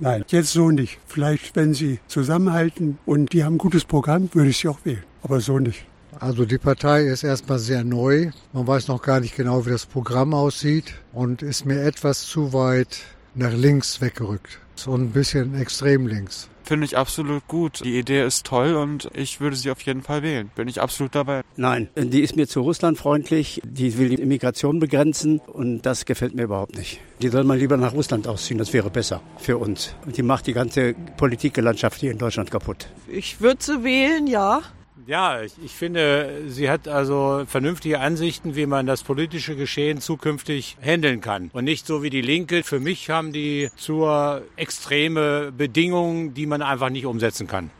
Nein, jetzt so nicht. Vielleicht, wenn sie zusammenhalten und die haben ein gutes Programm, würde ich sie auch wählen. Aber so nicht. Also die Partei ist erstmal sehr neu. Man weiß noch gar nicht genau, wie das Programm aussieht und ist mir etwas zu weit nach links weggerückt. So ein bisschen extrem links. Finde ich absolut gut. Die Idee ist toll und ich würde sie auf jeden Fall wählen. Bin ich absolut dabei. Nein, die ist mir zu russlandfreundlich. Die will die Immigration begrenzen und das gefällt mir überhaupt nicht. Die soll mal lieber nach Russland ausziehen, das wäre besser für uns. Und die macht die ganze Politiklandschaft hier in Deutschland kaputt. Ich würde sie wählen, ja. Ja, ich, ich, finde, sie hat also vernünftige Ansichten, wie man das politische Geschehen zukünftig handeln kann. Und nicht so wie die Linke. Für mich haben die zur extreme Bedingungen, die man einfach nicht umsetzen kann.